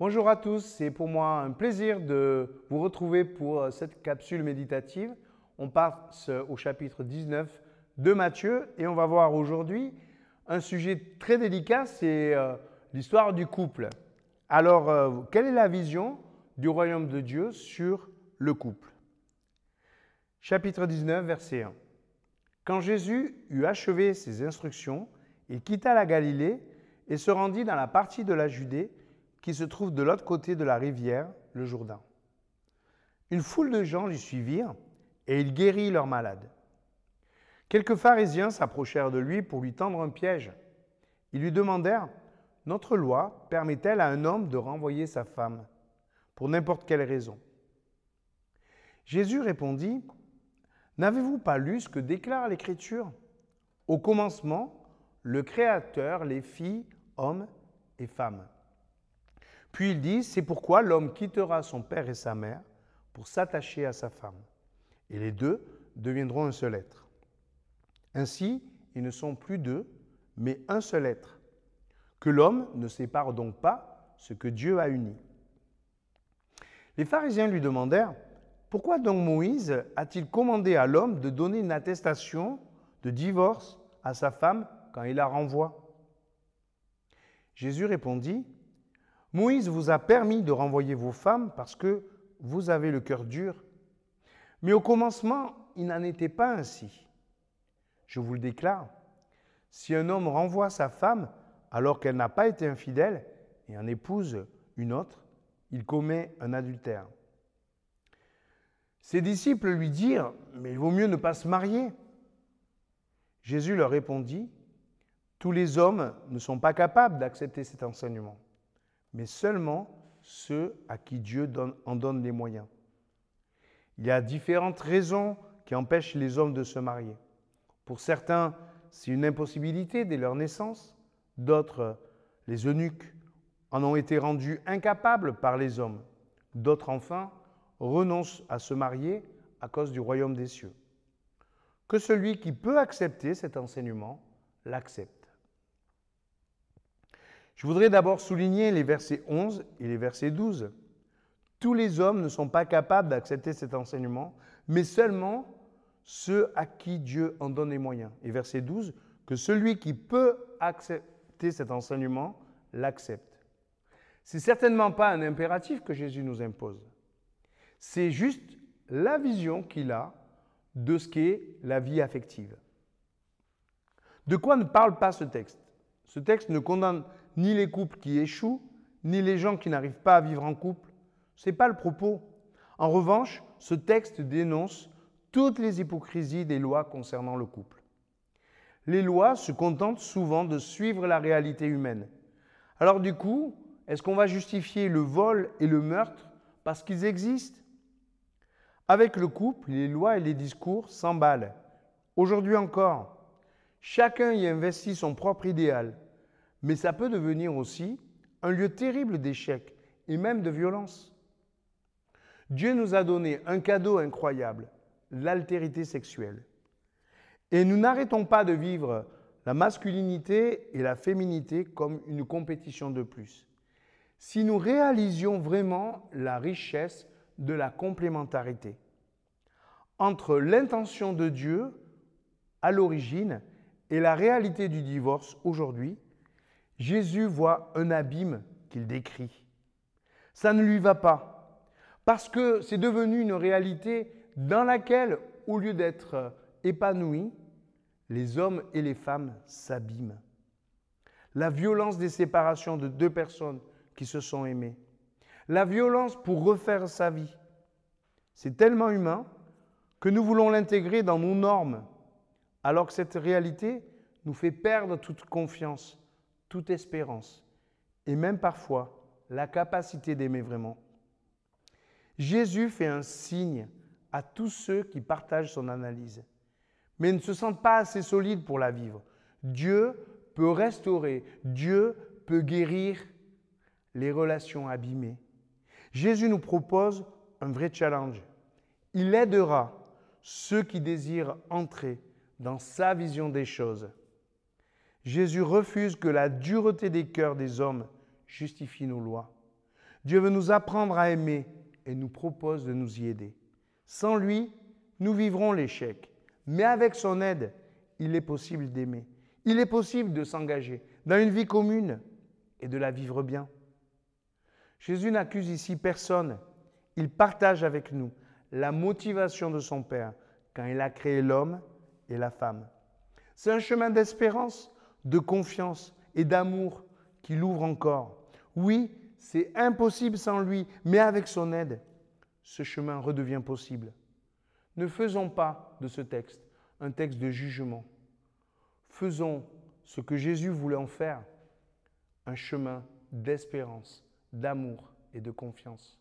Bonjour à tous, c'est pour moi un plaisir de vous retrouver pour euh, cette capsule méditative. On passe au chapitre 19 de Matthieu et on va voir aujourd'hui un sujet très délicat, c'est euh, l'histoire du couple. Alors, euh, quelle est la vision du royaume de Dieu sur le couple? Chapitre 19, verset 1. Quand Jésus eut achevé ses instructions, il quitta la Galilée et se rendit dans la partie de la Judée qui se trouve de l'autre côté de la rivière, le Jourdain. Une foule de gens lui suivirent et il guérit leurs malades. Quelques pharisiens s'approchèrent de lui pour lui tendre un piège. Ils lui demandèrent, Notre loi permet-elle à un homme de renvoyer sa femme pour n'importe quelle raison? Jésus répondit, N'avez-vous pas lu ce que déclare l'Écriture? Au commencement, le Créateur les fit hommes et femmes. Puis il dit, c'est pourquoi l'homme quittera son père et sa mère pour s'attacher à sa femme. Et les deux deviendront un seul être. Ainsi, ils ne sont plus deux, mais un seul être. Que l'homme ne sépare donc pas ce que Dieu a uni. Les pharisiens lui demandèrent, pourquoi donc Moïse a-t-il commandé à l'homme de donner une attestation de divorce à sa femme quand il la renvoie? Jésus répondit, Moïse vous a permis de renvoyer vos femmes parce que vous avez le cœur dur. Mais au commencement, il n'en était pas ainsi. Je vous le déclare, si un homme renvoie sa femme alors qu'elle n'a pas été infidèle et en épouse une autre, il commet un adultère. Ses disciples lui dirent, mais il vaut mieux ne pas se marier. Jésus leur répondit, tous les hommes ne sont pas capables d'accepter cet enseignement mais seulement ceux à qui Dieu en donne les moyens. Il y a différentes raisons qui empêchent les hommes de se marier. Pour certains, c'est une impossibilité dès leur naissance. D'autres, les eunuques, en ont été rendus incapables par les hommes. D'autres, enfin, renoncent à se marier à cause du royaume des cieux. Que celui qui peut accepter cet enseignement l'accepte. Je voudrais d'abord souligner les versets 11 et les versets 12. Tous les hommes ne sont pas capables d'accepter cet enseignement, mais seulement ceux à qui Dieu en donne les moyens. Et verset 12, que celui qui peut accepter cet enseignement l'accepte. C'est certainement pas un impératif que Jésus nous impose. C'est juste la vision qu'il a de ce qu'est la vie affective. De quoi ne parle pas ce texte? Ce texte ne condamne ni les couples qui échouent, ni les gens qui n'arrivent pas à vivre en couple. Ce n'est pas le propos. En revanche, ce texte dénonce toutes les hypocrisies des lois concernant le couple. Les lois se contentent souvent de suivre la réalité humaine. Alors du coup, est-ce qu'on va justifier le vol et le meurtre parce qu'ils existent? Avec le couple, les lois et les discours s'emballent. Aujourd'hui encore, chacun y investit son propre idéal mais ça peut devenir aussi un lieu terrible d'échec et même de violence. Dieu nous a donné un cadeau incroyable, l'altérité sexuelle. Et nous n'arrêtons pas de vivre la masculinité et la féminité comme une compétition de plus. Si nous réalisions vraiment la richesse de la complémentarité entre l'intention de Dieu à l'origine et la réalité du divorce aujourd'hui, Jésus voit un abîme qu'il décrit. Ça ne lui va pas, parce que c'est devenu une réalité dans laquelle, au lieu d'être épanouis, les hommes et les femmes s'abîment. La violence des séparations de deux personnes qui se sont aimées. La violence pour refaire sa vie. C'est tellement humain que nous voulons l'intégrer dans nos normes, alors que cette réalité nous fait perdre toute confiance toute espérance et même parfois la capacité d'aimer vraiment. Jésus fait un signe à tous ceux qui partagent son analyse, mais ne se sentent pas assez solides pour la vivre. Dieu peut restaurer, Dieu peut guérir les relations abîmées. Jésus nous propose un vrai challenge. Il aidera ceux qui désirent entrer dans sa vision des choses. Jésus refuse que la dureté des cœurs des hommes justifie nos lois. Dieu veut nous apprendre à aimer et nous propose de nous y aider. Sans lui, nous vivrons l'échec. Mais avec son aide, il est possible d'aimer. Il est possible de s'engager dans une vie commune et de la vivre bien. Jésus n'accuse ici personne. Il partage avec nous la motivation de son Père quand il a créé l'homme et la femme. C'est un chemin d'espérance, de confiance et d'amour qu'il ouvre encore. Oui, c'est impossible sans lui, mais avec son aide, ce chemin redevient possible. Ne faisons pas de ce texte un texte de jugement. Faisons ce que Jésus voulait en faire, un chemin d'espérance, d'amour et de confiance.